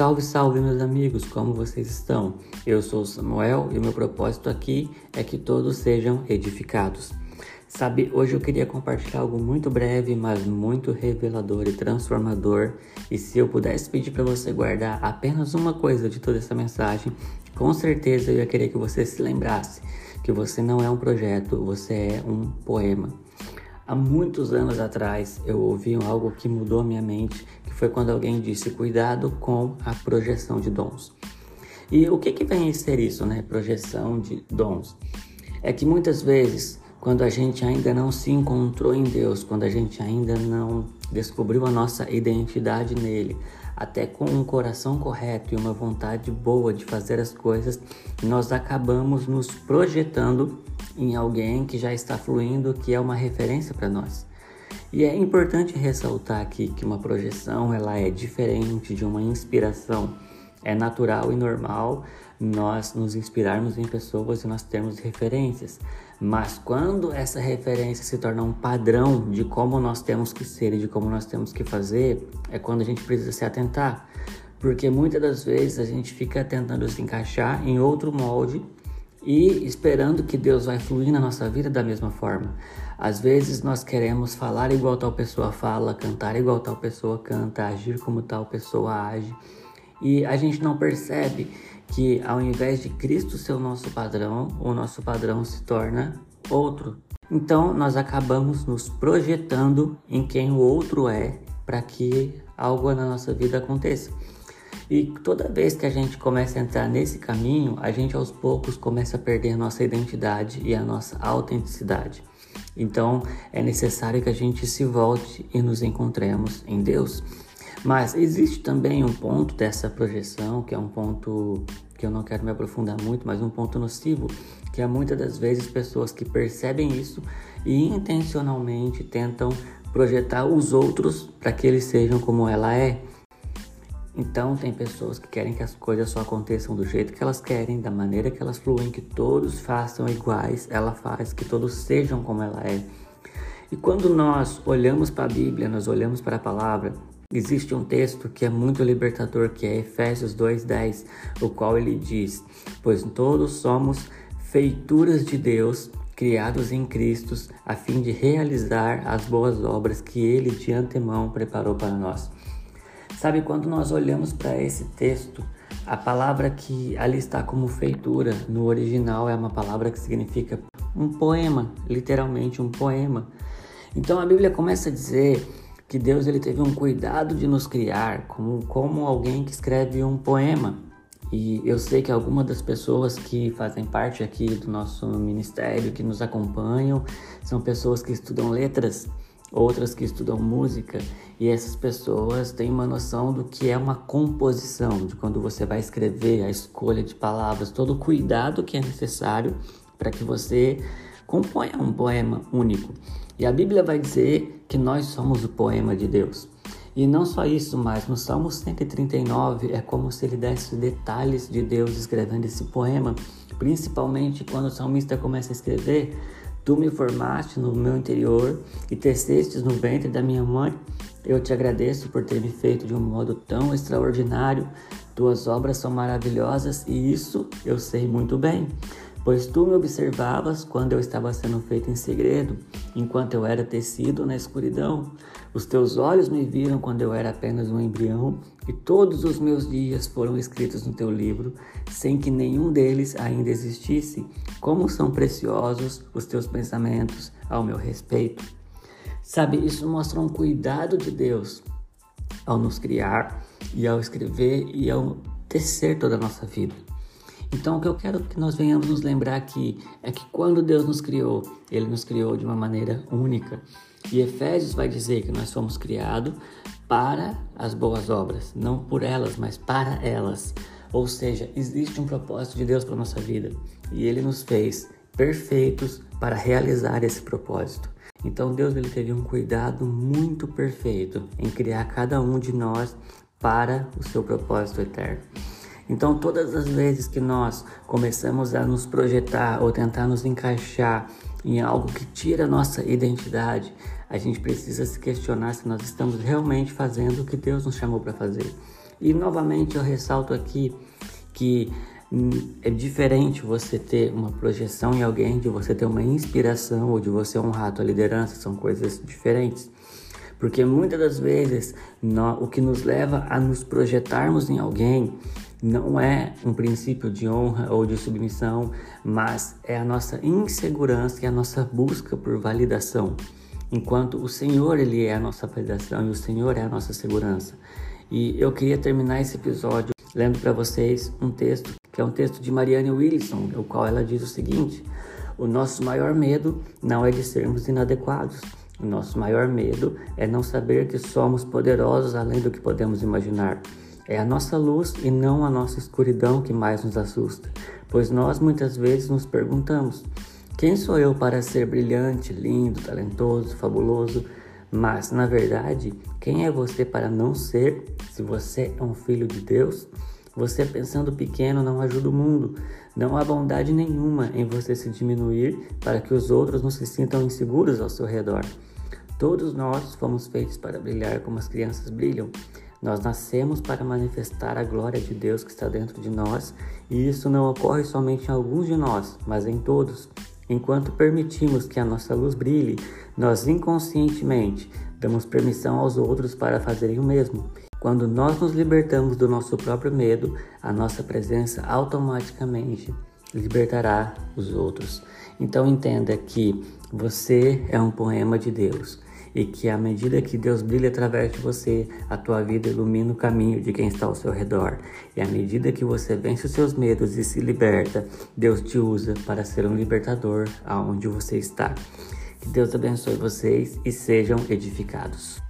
Salve, salve, meus amigos, como vocês estão? Eu sou Samuel e o meu propósito aqui é que todos sejam edificados. Sabe, hoje eu queria compartilhar algo muito breve, mas muito revelador e transformador. E se eu pudesse pedir para você guardar apenas uma coisa de toda essa mensagem, com certeza eu ia querer que você se lembrasse que você não é um projeto, você é um poema. Há muitos anos atrás eu ouvi algo que mudou minha mente, que foi quando alguém disse cuidado com a projeção de dons. E o que, que vem a ser isso, né? Projeção de dons. É que muitas vezes, quando a gente ainda não se encontrou em Deus, quando a gente ainda não descobriu a nossa identidade nele, até com um coração correto e uma vontade boa de fazer as coisas, nós acabamos nos projetando em alguém que já está fluindo, que é uma referência para nós. E é importante ressaltar aqui que uma projeção ela é diferente de uma inspiração. É natural e normal nós nos inspirarmos em pessoas e nós termos referências. Mas quando essa referência se torna um padrão de como nós temos que ser e de como nós temos que fazer, é quando a gente precisa se atentar. Porque muitas das vezes a gente fica tentando se encaixar em outro molde e esperando que Deus vai fluir na nossa vida da mesma forma. Às vezes nós queremos falar igual tal pessoa fala, cantar igual tal pessoa canta, agir como tal pessoa age, e a gente não percebe que ao invés de Cristo ser o nosso padrão, o nosso padrão se torna outro. Então nós acabamos nos projetando em quem o outro é para que algo na nossa vida aconteça. E toda vez que a gente começa a entrar nesse caminho, a gente aos poucos começa a perder a nossa identidade e a nossa autenticidade. Então é necessário que a gente se volte e nos encontremos em Deus. Mas existe também um ponto dessa projeção, que é um ponto que eu não quero me aprofundar muito, mas um ponto nocivo, que é muitas das vezes pessoas que percebem isso e intencionalmente tentam projetar os outros para que eles sejam como ela é. Então, tem pessoas que querem que as coisas só aconteçam do jeito que elas querem, da maneira que elas fluem, que todos façam iguais, ela faz, que todos sejam como ela é. E quando nós olhamos para a Bíblia, nós olhamos para a palavra, existe um texto que é muito libertador, que é Efésios 2:10, o qual ele diz: "Pois todos somos feituras de Deus, criados em Cristo, a fim de realizar as boas obras que ele de antemão preparou para nós." Sabe, quando nós olhamos para esse texto, a palavra que ali está como feitura no original é uma palavra que significa um poema, literalmente um poema. Então a Bíblia começa a dizer que Deus ele teve um cuidado de nos criar como, como alguém que escreve um poema. E eu sei que algumas das pessoas que fazem parte aqui do nosso ministério, que nos acompanham, são pessoas que estudam letras outras que estudam música, e essas pessoas têm uma noção do que é uma composição, de quando você vai escrever, a escolha de palavras, todo o cuidado que é necessário para que você componha um poema único. E a Bíblia vai dizer que nós somos o poema de Deus. E não só isso, mas no Salmo 139 é como se ele desse detalhes de Deus escrevendo esse poema, principalmente quando o salmista começa a escrever Tu me formaste no meu interior e tecestes no ventre da minha mãe. Eu te agradeço por ter me feito de um modo tão extraordinário. Tuas obras são maravilhosas e isso eu sei muito bem. Pois tu me observavas quando eu estava sendo feito em segredo, enquanto eu era tecido na escuridão. Os teus olhos me viram quando eu era apenas um embrião, e todos os meus dias foram escritos no teu livro, sem que nenhum deles ainda existisse. Como são preciosos os teus pensamentos ao meu respeito. Sabe, isso mostra um cuidado de Deus ao nos criar e ao escrever e ao tecer toda a nossa vida. Então, o que eu quero que nós venhamos nos lembrar aqui é que quando Deus nos criou, Ele nos criou de uma maneira única. E Efésios vai dizer que nós fomos criados para as boas obras, não por elas, mas para elas. Ou seja, existe um propósito de Deus para nossa vida e Ele nos fez perfeitos para realizar esse propósito. Então Deus ele teve um cuidado muito perfeito em criar cada um de nós para o seu propósito eterno. Então, todas as vezes que nós começamos a nos projetar ou tentar nos encaixar em algo que tira a nossa identidade, a gente precisa se questionar se nós estamos realmente fazendo o que Deus nos chamou para fazer. E novamente eu ressalto aqui que hum, é diferente você ter uma projeção em alguém, de você ter uma inspiração ou de você honrar a tua liderança, são coisas diferentes. Porque muitas das vezes o que nos leva a nos projetarmos em alguém não é um princípio de honra ou de submissão, mas é a nossa insegurança e a nossa busca por validação. Enquanto o Senhor ele é a nossa validação e o Senhor é a nossa segurança. E eu queria terminar esse episódio lendo para vocês um texto que é um texto de Marianne Wilson, o qual ela diz o seguinte: O nosso maior medo não é de sermos inadequados. O nosso maior medo é não saber que somos poderosos além do que podemos imaginar. É a nossa luz e não a nossa escuridão que mais nos assusta, pois nós muitas vezes nos perguntamos: quem sou eu para ser brilhante, lindo, talentoso, fabuloso? Mas, na verdade, quem é você para não ser se você é um filho de Deus? Você pensando pequeno não ajuda o mundo. Não há bondade nenhuma em você se diminuir para que os outros não se sintam inseguros ao seu redor. Todos nós fomos feitos para brilhar como as crianças brilham. Nós nascemos para manifestar a glória de Deus que está dentro de nós, e isso não ocorre somente em alguns de nós, mas em todos. Enquanto permitimos que a nossa luz brilhe, nós inconscientemente damos permissão aos outros para fazerem o mesmo. Quando nós nos libertamos do nosso próprio medo, a nossa presença automaticamente libertará os outros. Então entenda que você é um poema de Deus e que à medida que Deus brilha através de você, a tua vida ilumina o caminho de quem está ao seu redor. E à medida que você vence os seus medos e se liberta, Deus te usa para ser um libertador aonde você está. Que Deus abençoe vocês e sejam edificados.